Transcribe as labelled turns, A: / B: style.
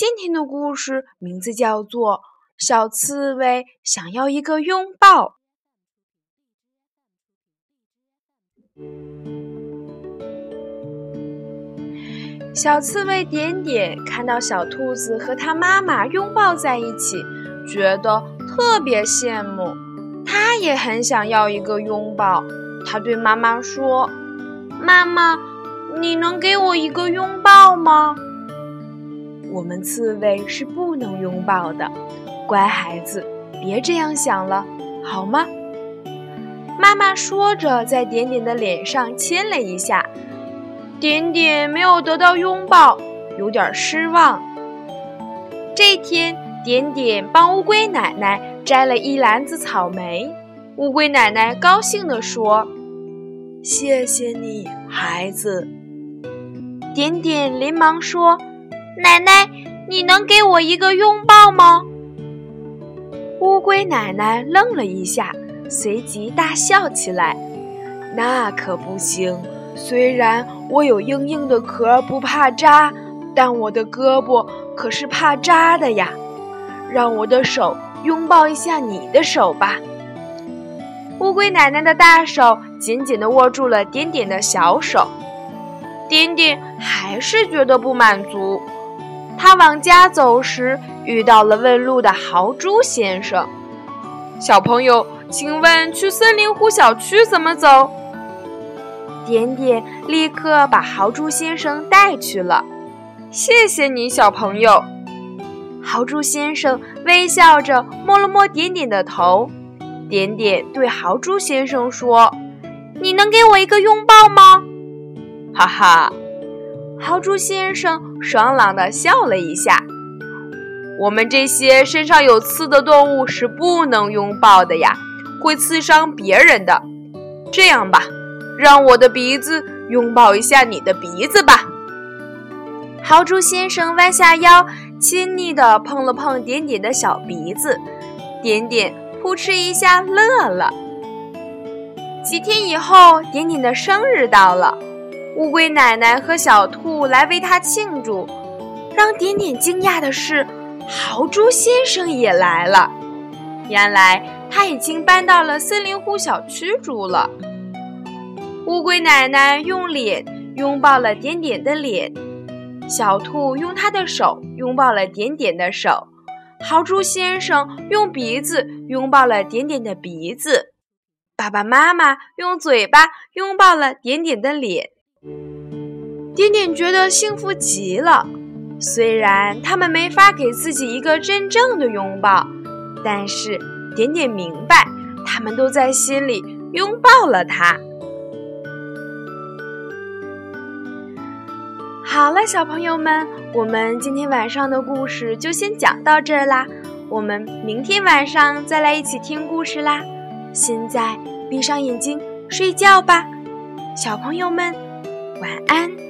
A: 今天的故事名字叫做《小刺猬想要一个拥抱》。小刺猬点点看到小兔子和它妈妈拥抱在一起，觉得特别羡慕。它也很想要一个拥抱。它对妈妈说：“妈妈，你能给我一个拥抱吗？”我们刺猬是不能拥抱的，乖孩子，别这样想了，好吗？妈妈说着，在点点的脸上亲了一下。点点没有得到拥抱，有点失望。这天，点点帮乌龟奶奶摘了一篮子草莓。乌龟奶奶高兴地说：“谢谢你，孩子。”点点连忙说。奶奶，你能给我一个拥抱吗？乌龟奶奶愣了一下，随即大笑起来。那可不行！虽然我有硬硬的壳，不怕扎，但我的胳膊可是怕扎的呀。让我的手拥抱一下你的手吧。乌龟奶奶的大手紧紧地握住了点点的小手。点点还是觉得不满足。他往家走时，遇到了问路的豪猪先生。小朋友，请问去森林湖小区怎么走？点点立刻把豪猪先生带去了。谢谢你，小朋友。豪猪先生微笑着摸了摸点点的头。点点对豪猪先生说：“你能给我一个拥抱吗？”哈哈。豪猪先生爽朗地笑了一下。我们这些身上有刺的动物是不能拥抱的呀，会刺伤别人的。这样吧，让我的鼻子拥抱一下你的鼻子吧。豪猪先生弯下腰，亲昵地碰了碰点点的小鼻子，点点扑哧一下乐了。几天以后，点点的生日到了。乌龟奶奶和小兔来为它庆祝，让点点惊讶的是，豪猪先生也来了。原来他已经搬到了森林湖小区住了。乌龟奶奶用脸拥抱了点点的脸，小兔用它的手拥抱了点点的手，豪猪先生用鼻子拥抱了点点的鼻子，爸爸妈妈用嘴巴拥抱了点点的脸。点点觉得幸福极了，虽然他们没法给自己一个真正的拥抱，但是点点明白，他们都在心里拥抱了他。好了，小朋友们，我们今天晚上的故事就先讲到这儿啦，我们明天晚上再来一起听故事啦。现在闭上眼睛睡觉吧，小朋友们，晚安。